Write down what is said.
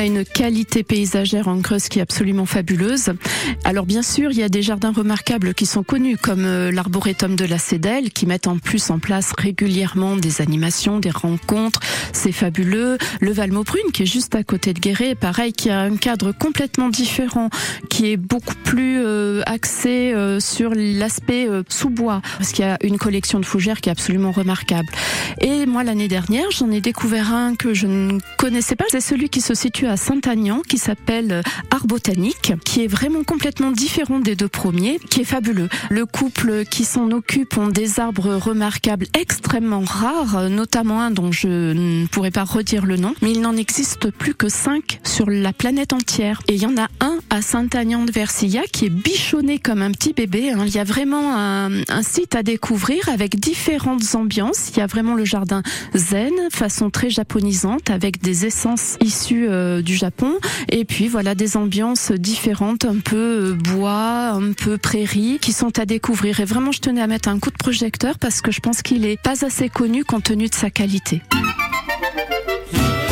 a une qualité paysagère en Creuse qui est absolument fabuleuse. Alors bien sûr, il y a des jardins remarquables qui sont connus comme euh, l'arboretum de la Cédelle qui mettent en plus en place régulièrement des animations, des rencontres. C'est fabuleux. Le Valmaubrune qui est juste à côté de Guéret, pareil, qui a un cadre complètement différent, qui est beaucoup plus euh, axé euh, sur l'aspect sous-bois parce qu'il y a une collection de fougères qui est absolument remarquable. Et moi l'année dernière, j'en ai découvert un que je ne connaissais pas. C'est celui qui se situe à Saint-Agnan, qui s'appelle Art Botanique, qui est vraiment complètement différent des deux premiers, qui est fabuleux. Le couple qui s'en occupe ont des arbres remarquables extrêmement rares, notamment un dont je ne pourrais pas redire le nom, mais il n'en existe plus que cinq sur la planète entière. Et il y en a un à Saint-Agnan de Versilla qui est bichonné comme un petit bébé. Hein. Il y a vraiment un, site à découvrir avec différentes ambiances. Il y a vraiment le jardin zen, façon très japonisante, avec des essences issues euh, du Japon. Et puis voilà des ambiances différentes, un peu euh, bois, un peu prairie, qui sont à découvrir. Et vraiment, je tenais à mettre un coup de projecteur parce que je pense qu'il est pas assez connu compte tenu de sa qualité.